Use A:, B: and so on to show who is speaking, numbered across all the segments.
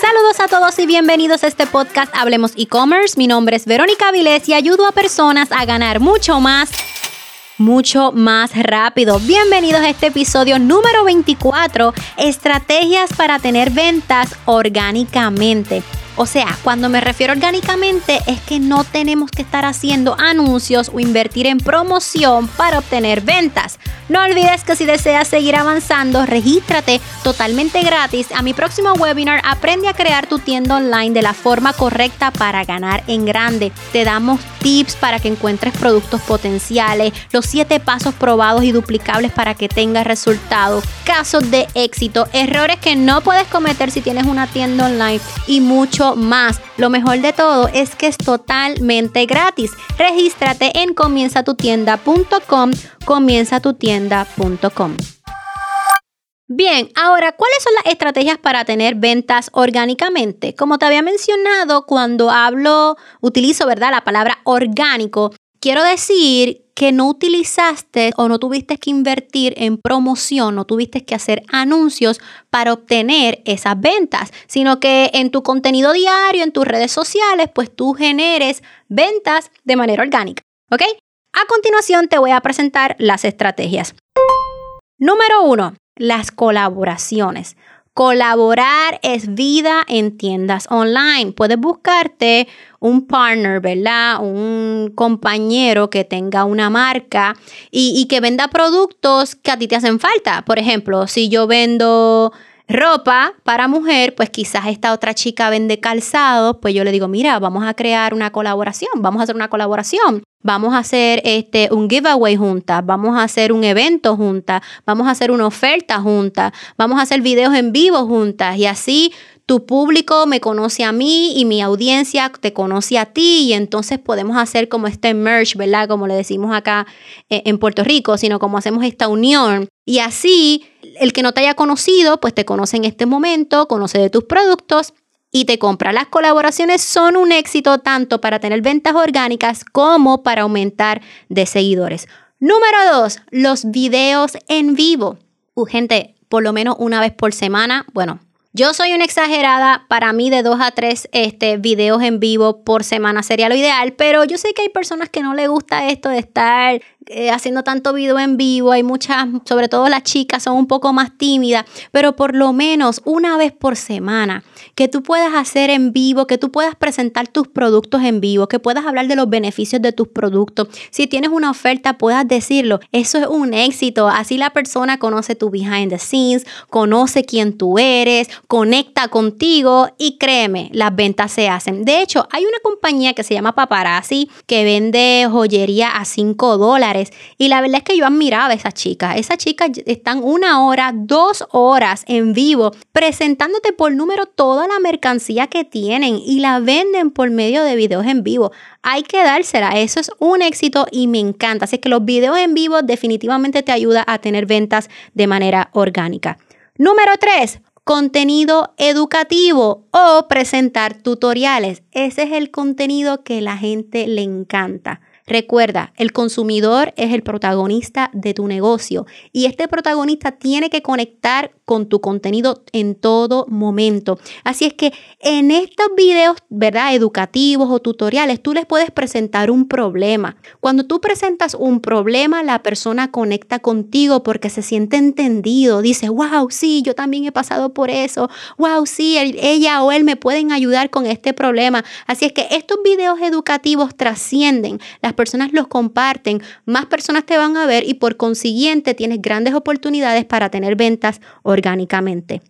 A: Saludos a todos y bienvenidos a este podcast Hablemos e-commerce. Mi nombre es Verónica Vilés y ayudo a personas a ganar mucho más mucho más rápido. Bienvenidos a este episodio número 24, estrategias para tener ventas orgánicamente. O sea, cuando me refiero orgánicamente es que no tenemos que estar haciendo anuncios o invertir en promoción para obtener ventas. No olvides que si deseas seguir avanzando, regístrate totalmente gratis a mi próximo webinar Aprende a crear tu tienda online de la forma correcta para ganar en grande. Te damos tips para que encuentres productos potenciales, los 7 pasos probados y duplicables para que tengas resultados, casos de éxito, errores que no puedes cometer si tienes una tienda online y mucho más. Lo mejor de todo es que es totalmente gratis. Regístrate en comienzatutienda.com, comienzatutienda.com. Bien, ahora, ¿cuáles son las estrategias para tener ventas orgánicamente? Como te había mencionado, cuando hablo, utilizo, ¿verdad? La palabra orgánico, quiero decir que no utilizaste o no tuviste que invertir en promoción, no tuviste que hacer anuncios para obtener esas ventas, sino que en tu contenido diario, en tus redes sociales, pues tú generes ventas de manera orgánica. ¿Ok? A continuación te voy a presentar las estrategias. Número uno, las colaboraciones. Colaborar es vida en tiendas online. Puedes buscarte un partner, ¿verdad? Un compañero que tenga una marca y, y, que venda productos que a ti te hacen falta. Por ejemplo, si yo vendo ropa para mujer, pues quizás esta otra chica vende calzado, pues yo le digo, mira, vamos a crear una colaboración, vamos a hacer una colaboración. Vamos a hacer este, un giveaway juntas, vamos a hacer un evento juntas, vamos a hacer una oferta juntas, vamos a hacer videos en vivo juntas y así tu público me conoce a mí y mi audiencia te conoce a ti y entonces podemos hacer como este merge, ¿verdad? Como le decimos acá eh, en Puerto Rico, sino como hacemos esta unión. Y así el que no te haya conocido, pues te conoce en este momento, conoce de tus productos y te compra. Las colaboraciones son un éxito tanto para tener ventas orgánicas como para aumentar de seguidores. Número dos, los videos en vivo. Uh, gente, por lo menos una vez por semana, bueno, yo soy una exagerada, para mí de dos a tres este, videos en vivo por semana sería lo ideal, pero yo sé que hay personas que no les gusta esto de estar eh, haciendo tanto video en vivo, hay muchas, sobre todo las chicas son un poco más tímidas, pero por lo menos una vez por semana que tú puedas hacer en vivo, que tú puedas presentar tus productos en vivo, que puedas hablar de los beneficios de tus productos. Si tienes una oferta, puedas decirlo. Eso es un éxito. Así la persona conoce tu behind the scenes, conoce quién tú eres, conecta contigo y créeme, las ventas se hacen. De hecho, hay una compañía que se llama Paparazzi que vende joyería a 5 dólares y la verdad es que yo admiraba a esa chica. Esas chicas están una hora, dos horas en vivo presentándote por número toda la mercancía que tienen y la venden por medio de videos en vivo. Hay que dársela, eso es un éxito y me encanta. Así que los videos en vivo definitivamente te ayuda a tener ventas de manera orgánica. Número 3, contenido educativo o presentar tutoriales. Ese es el contenido que la gente le encanta. Recuerda, el consumidor es el protagonista de tu negocio y este protagonista tiene que conectar con tu contenido en todo momento. Así es que en estos videos, ¿verdad? Educativos o tutoriales, tú les puedes presentar un problema. Cuando tú presentas un problema, la persona conecta contigo porque se siente entendido. Dice, wow, sí, yo también he pasado por eso. Wow, sí, ella o él me pueden ayudar con este problema. Así es que estos videos educativos trascienden. Las personas los comparten, más personas te van a ver y por consiguiente tienes grandes oportunidades para tener ventas orgánicamente.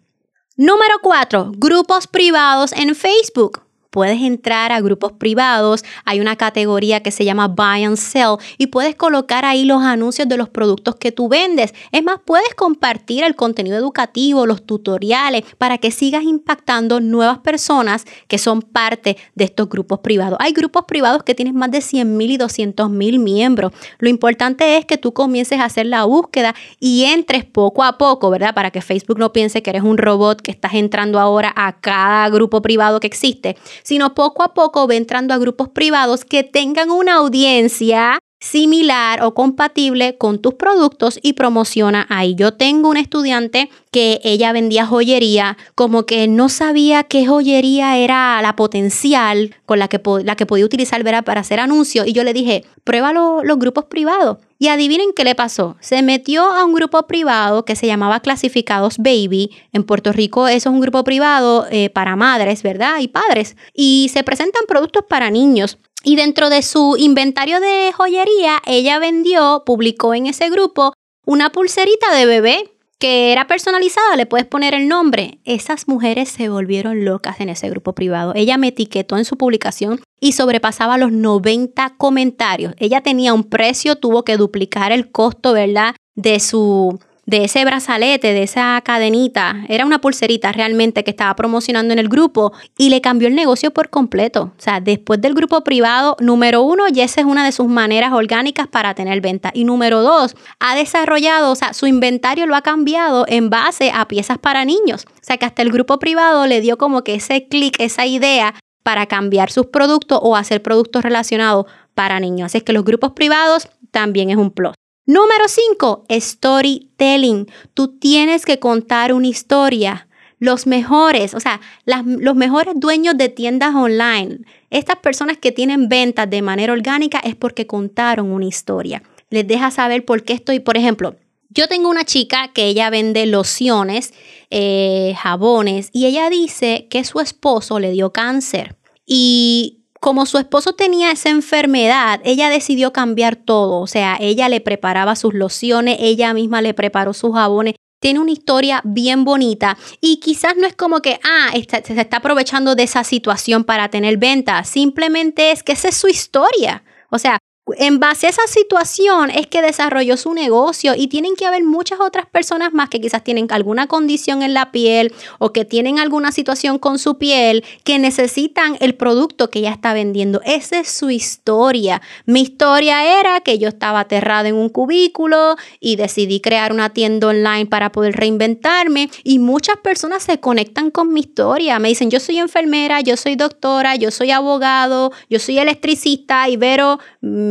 A: Número 4. Grupos privados en Facebook. Puedes entrar a grupos privados, hay una categoría que se llama Buy and Sell y puedes colocar ahí los anuncios de los productos que tú vendes. Es más, puedes compartir el contenido educativo, los tutoriales, para que sigas impactando nuevas personas que son parte de estos grupos privados. Hay grupos privados que tienen más de 100 mil y 200 mil miembros. Lo importante es que tú comiences a hacer la búsqueda y entres poco a poco, ¿verdad? Para que Facebook no piense que eres un robot que estás entrando ahora a cada grupo privado que existe sino poco a poco va entrando a grupos privados que tengan una audiencia similar o compatible con tus productos y promociona ahí. Yo tengo un estudiante que ella vendía joyería, como que no sabía qué joyería era la potencial con la que, la que podía utilizar para hacer anuncios y yo le dije, prueba los grupos privados. Y adivinen qué le pasó. Se metió a un grupo privado que se llamaba Clasificados Baby. En Puerto Rico eso es un grupo privado eh, para madres, ¿verdad? Y padres. Y se presentan productos para niños. Y dentro de su inventario de joyería, ella vendió, publicó en ese grupo una pulserita de bebé que era personalizada, le puedes poner el nombre. Esas mujeres se volvieron locas en ese grupo privado. Ella me etiquetó en su publicación y sobrepasaba los 90 comentarios. Ella tenía un precio, tuvo que duplicar el costo, ¿verdad? De su de ese brazalete, de esa cadenita, era una pulserita realmente que estaba promocionando en el grupo y le cambió el negocio por completo. O sea, después del grupo privado, número uno, y esa es una de sus maneras orgánicas para tener venta. Y número dos, ha desarrollado, o sea, su inventario lo ha cambiado en base a piezas para niños. O sea, que hasta el grupo privado le dio como que ese clic, esa idea para cambiar sus productos o hacer productos relacionados para niños. Así es que los grupos privados también es un plus. Número 5, storytelling. Tú tienes que contar una historia. Los mejores, o sea, los mejores dueños de tiendas online, estas personas que tienen ventas de manera orgánica es porque contaron una historia. Les deja saber por qué estoy, por ejemplo, yo tengo una chica que ella vende lociones, eh, jabones, y ella dice que su esposo le dio cáncer. Y como su esposo tenía esa enfermedad, ella decidió cambiar todo. O sea, ella le preparaba sus lociones, ella misma le preparó sus jabones. Tiene una historia bien bonita y quizás no es como que, ah, se está aprovechando de esa situación para tener venta. Simplemente es que esa es su historia. O sea, en base a esa situación es que desarrolló su negocio y tienen que haber muchas otras personas más que quizás tienen alguna condición en la piel o que tienen alguna situación con su piel que necesitan el producto que ella está vendiendo. Esa es su historia. Mi historia era que yo estaba aterrada en un cubículo y decidí crear una tienda online para poder reinventarme y muchas personas se conectan con mi historia. Me dicen, yo soy enfermera, yo soy doctora, yo soy abogado, yo soy electricista, Ibero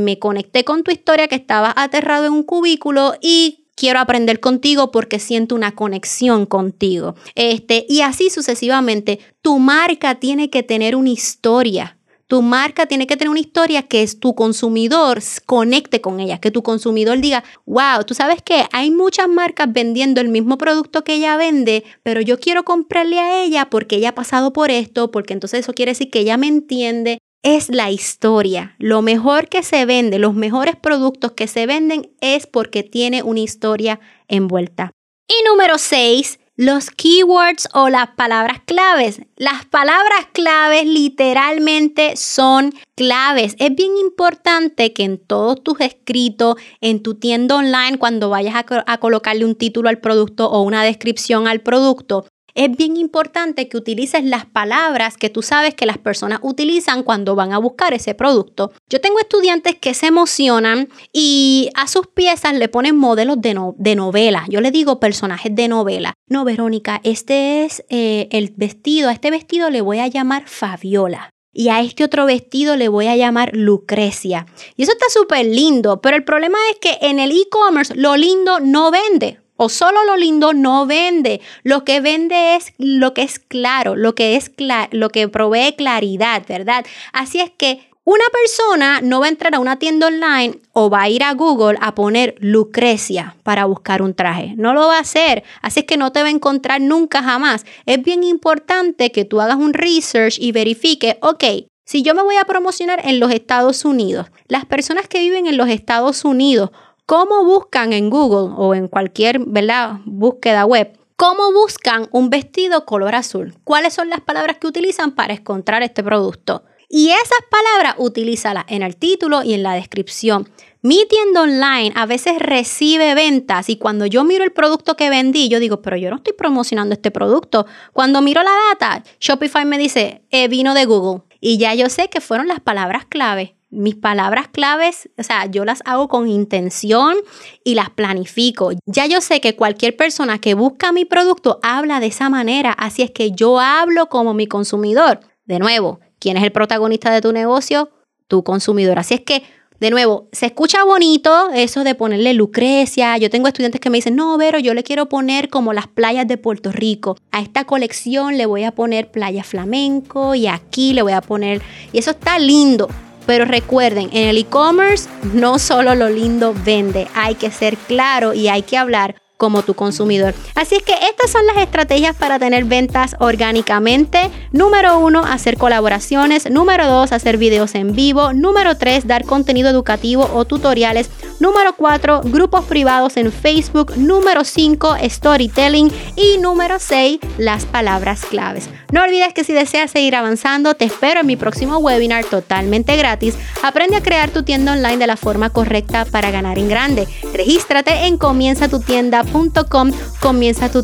A: me conecté con tu historia que estabas aterrado en un cubículo y quiero aprender contigo porque siento una conexión contigo. Este, y así sucesivamente, tu marca tiene que tener una historia. Tu marca tiene que tener una historia que es tu consumidor conecte con ella, que tu consumidor diga, wow, tú sabes que hay muchas marcas vendiendo el mismo producto que ella vende, pero yo quiero comprarle a ella porque ella ha pasado por esto, porque entonces eso quiere decir que ella me entiende, es la historia. Lo mejor que se vende, los mejores productos que se venden es porque tiene una historia envuelta. Y número 6, los keywords o las palabras claves. Las palabras claves literalmente son claves. Es bien importante que en todos tus escritos, en tu tienda online, cuando vayas a, a, colocarle un título al producto o una descripción al producto, es bien importante que utilices las palabras que tú sabes que las personas utilizan cuando van a buscar ese producto. Yo tengo estudiantes que se emocionan y a sus piezas le ponen modelos de, de novela. Yo le digo personajes de novela. No, Verónica, este es eh, el vestido. A este vestido le voy a llamar Fabiola y a este otro vestido le voy a llamar Lucrecia. Y eso está súper lindo, pero el problema es que en el e-commerce lo lindo no vende o solo lo lindo no vende. Lo que vende es lo que es claro, lo que es lo que provee claridad, ¿verdad? Así es que una persona no va a entrar a una tienda online o va a ir a Google a poner Lucrecia para buscar un traje. No lo va a hacer. Así es que no te va a encontrar nunca jamás. Es bien importante que tú hagas un research y verifique, ok, si yo me voy a promocionar en los Estados Unidos, las personas que viven en los Estados Unidos ¿Cómo buscan en Google o en cualquier búsqueda web? ¿Cómo buscan un vestido color azul? ¿Cuáles son las palabras que utilizan para encontrar este producto? Y esas palabras utilízalas en el título y en la descripción. Mi tienda online a veces recibe ventas y cuando yo miro el producto que vendí, yo digo, pero yo no estoy promocionando este producto. Cuando miro la data, Shopify me dice, eh, vino de Google. Y ya yo sé que fueron las palabras clave mis palabras claves, o sea, yo las hago con intención y las planifico. Ya yo sé que cualquier persona que busca mi producto habla de esa manera, así es que yo hablo como mi consumidor. De nuevo, ¿quién es el protagonista de tu negocio? Tu consumidor. Así es que De nuevo, se escucha bonito eso de ponerle Lucrecia. Yo tengo estudiantes que me dicen, no, Vero, yo le quiero poner como las playas de Puerto Rico. A esta colección le voy a poner playa flamenco y aquí le voy a poner... Y eso está lindo. Pero recuerden, en el e-commerce no solo lo lindo vende, hay que ser claro y hay que hablar como tu consumidor. Así es que estas son las estrategias para tener ventas orgánicamente. Número uno, hacer colaboraciones. Número dos, hacer videos en vivo. Número tres, dar contenido educativo o tutoriales. Número cuatro, grupos privados en Facebook. Número cinco, storytelling. Y número seis, las palabras claves. No olvides que si deseas seguir avanzando, te espero en mi próximo webinar totalmente gratis. Aprende a crear tu tienda online de la forma correcta para ganar en grande. Regístrate en Comienza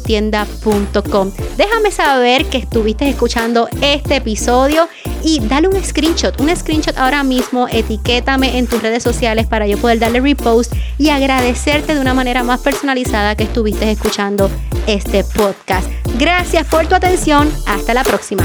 A: tienda.com. Déjame saber que estuviste escuchando este episodio y dale un screenshot, un screenshot ahora mismo, etiquétame en tus redes sociales para yo poder darle repost y agradecerte de una manera más personalizada que estuviste escuchando este podcast. Gracias por tu atención, hasta la próxima.